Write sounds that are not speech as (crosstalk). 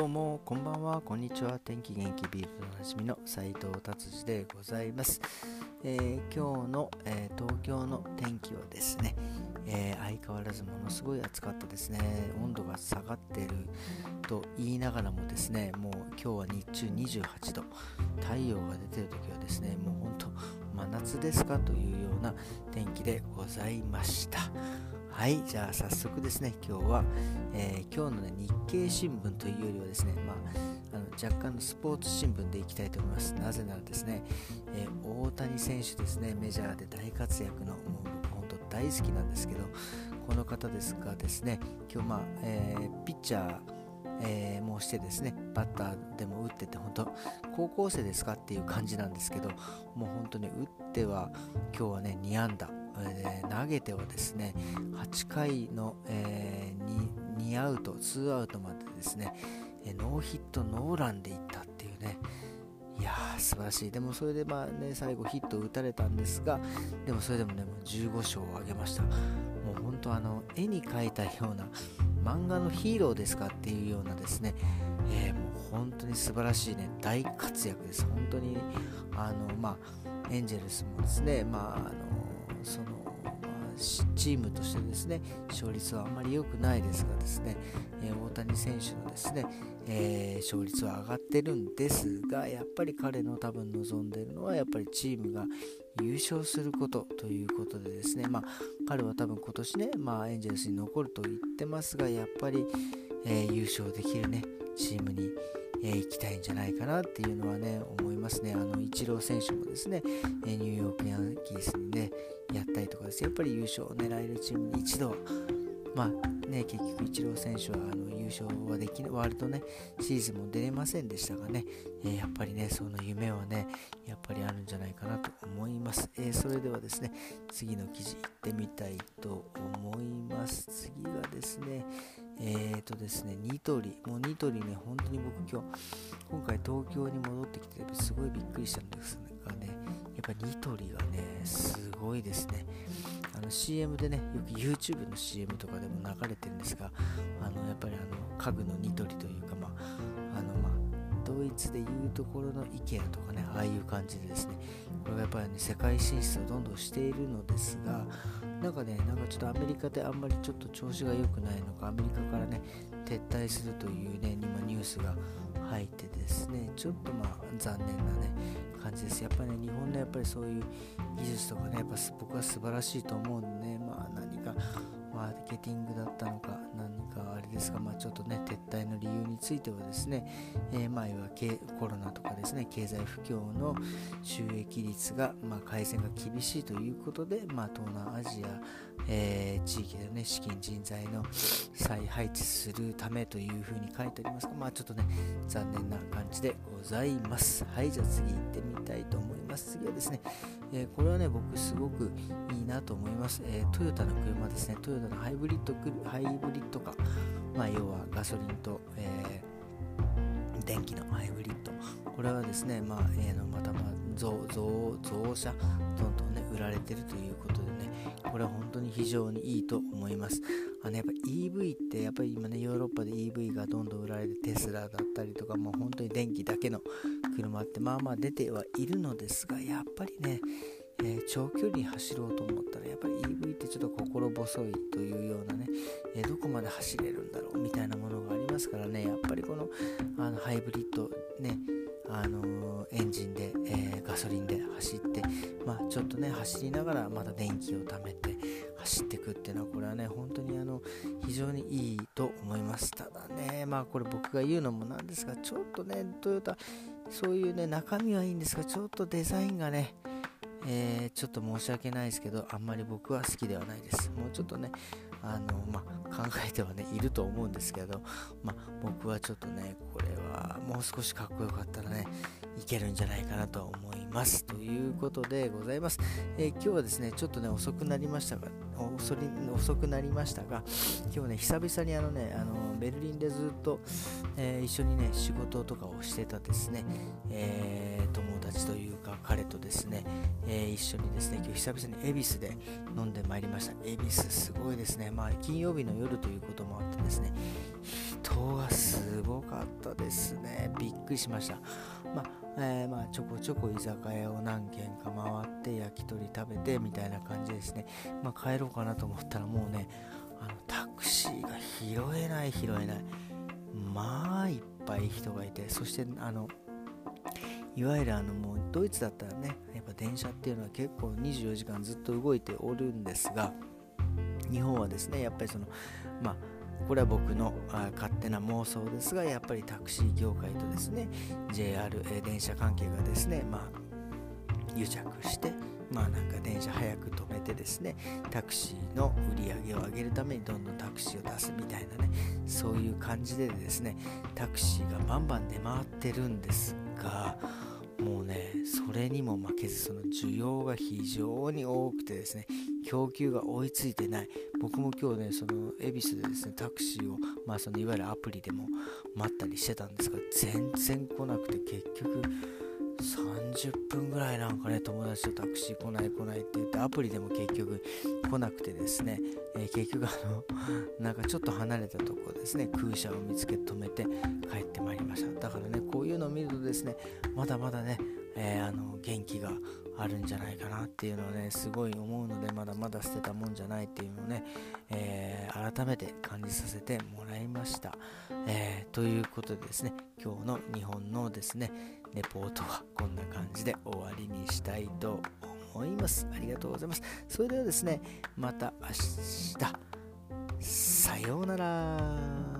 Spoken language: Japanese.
どうもこんばんはこんにちは天気元気ビールとおなじみの斉藤達治でございます、えー、今日の、えー、東京の天気はですね、えー、相変わらずものすごい暑かったですね。温度が下がっていると言いながらもですねもう今日は日中28度。太陽が出てる時はですねもう本当真夏ですかというような天気でございました。はい、じゃあ早速ですね、今日は、えー、今日の、ね、日経新聞というよりはですね、まあ、あの若干のスポーツ新聞でいきたいと思います。なぜならですね、えー、大谷選手ですね、メジャーで大活躍の、もう僕本当大好きなんですけど、この方ですがですね、今日まあ、えー、ピッチャー、えー、もしてですねバッターでも打ってて本当高校生ですかっていう感じなんですけどもう本当に打っては今日はね2安打えー、投げてはですね8回の、えー、2, 2アウト2アウトまでですね、えー、ノーヒットノーランでいったっていうね。いやー素晴らしい。でもそれでまあね最後ヒットを打たれたんですがでもそれでもねもう15勝を挙げました。もう本当あの絵に描いたような漫画のヒーローですかっていうようなですね、えー、もう本当に素晴らしいね大活躍です。本当にあのまあエンジェルスもですねまああのその、チームとしてですね勝率はあまり良くないですがですね、えー、大谷選手のですね、えー、勝率は上がってるんですがやっぱり彼の多分望んでるのはやっぱりチームが優勝することということでですね、まあ、彼は多分今年ね、まあ、エンジェルスに残ると言ってますがやっぱり、えー、優勝できるねチームにえー、行きたいんじゃないかなっていうのはね思いますね。あのイチロー選手もですね、えニューヨーですやっぱり優勝を狙えるチームに一度まあね結局イチロー選手はあの優勝はできワールドねシーズンも出れませんでしたがね、えー、やっぱりねその夢はねやっぱりあるんじゃないかなと思います、えー、それではですね次の記事いってみたいと思います。次がですねえーとですね、ニトリ、もうニトリね、本当に僕今日、今回東京に戻ってきて、すごいびっくりしたんですがね、やっぱニトリがね、すごいですね。あの CM でね、よく YouTube の CM とかでも流れてるんですが、あのやっぱりあの家具のニトリというか、まあ、あのまあ、ドイツでいうところの IKEA とかね、ああいう感じでですね、これがやっぱり、ね、世界進出をどんどんしているのですが、なんかね、なんかちょっとアメリカであんまりちょっと調子が良くないのか、アメリカからね、撤退するというね、今ニュースが入ってですね、ちょっとまあ残念なね、感じです。やっぱりね、日本のやっぱりそういう技術とかね、やっぱ僕は素晴らしいと思うんでね、まあ何かマーケティングだったのか、何かあれですが、まあ、ちょっとね、撤退の理由についてはですね、えー、前はコロナとかですね、経済不況の収益率が、まあ、改善が厳しいということで、まあ、東南アジア、地域でね、資金人材の再配置するためというふうに書いてありますが、まあ、ちょっとね、残念な感じでございます。はい、じゃあ次行ってみたいと思います。次はですね、えー、これはね、僕すごくいいなと思います。えー、トヨタの車ですね、トヨタのハイブリッドハイブリッドカまあ、要はガソリンと、えー、電気のハイブリッドこれはですね、まあえー、のまたまあ増増増車どんどん売られてるということでねこれは本当に非常にいいと思います。あのやっぱ EV ってやっぱり今ねヨーロッパで EV がどんどん売られてテスラだったりとかもう本当に電気だけの車ってまあまあ出てはいるのですがやっぱりねえー、長距離走ろうと思ったらやっぱり EV ってちょっと心細いというようなね、えー、どこまで走れるんだろうみたいなものがありますからねやっぱりこのあのハイブリッドねあのエンジンで、えー、ガソリンで走って、まあ、ちょっとね走りながらまた電気を貯めて走っていくっていうのはこれはね本当にあの非常にいいと思いますただねまあこれ僕が言うのもなんですがちょっとねトヨタそういうね中身はいいんですがちょっとデザインがねえー、ちょっと申し訳ないですけど、あんまり僕は好きではないです。もうちょっとね、あの、まあ、考えてはね、いると思うんですけど、まあ、僕はちょっとね、これはもう少しかっこよかったらね、いけるんじゃないかなと思います。ということでございます。えー、今日はですね、ちょっとね、遅くなりましたが、遅遅くなりましたが、今日ね、久々にあのね、あのベルリンでずっと、えー、一緒にね、仕事とかをしてたですね、えー、友ちというか彼とですね、えー、一緒にですね今日久々に恵比寿で飲んでまいりました。恵比寿すごいですね。まあ金曜日の夜ということもあってですね人がすごかったですね。びっくりしました。まあ、えー、まあ、ちょこちょこ居酒屋を何軒か回って焼き鳥食べてみたいな感じですね。まあ、帰ろうかなと思ったらもうねあのタクシーが拾えない拾えない。まあいっぱい人がいてそしてあのいわゆるあのもうドイツだったらねやっぱ電車っていうのは結構24時間ずっと動いておるんですが日本はですねやっぱりそのまあこれは僕の勝手な妄想ですがやっぱりタクシー業界とですね JR、電車関係がですねまあ癒着してまあなんか電車早く止めてですねタクシーの売り上げを上げるためにどんどんタクシーを出すみたいなねそういう感じでですねタクシーがバンバン出回ってるんですがもうねそれにも負けずその需要が非常に多くてですね供給が追いついてない。僕も今日ねその恵比寿でですねタクシーをまあそのいわゆるアプリでも待ったりしてたんですが全然来なくて結局30分ぐらいなんかね友達とタクシー来ない来ないって言ってアプリでも結局来なくてですね、えー、結局あの (laughs) なんかちょっと離れたところですね空車を見つけ止めて帰ってまいりました。だからねこういうのを見るとですねまだまだね、えー、あの元気があるんじゃないかなっていうのをねすごい思うのでまだまだ捨てたもんじゃないっていうのをね、えー、改めて感じさせてもらいました、えー、ということでですね今日の日本のですねレポートはこんな感じで終わりにしたいと思います。ありがとうございます。それではですねまた明日。さようなら。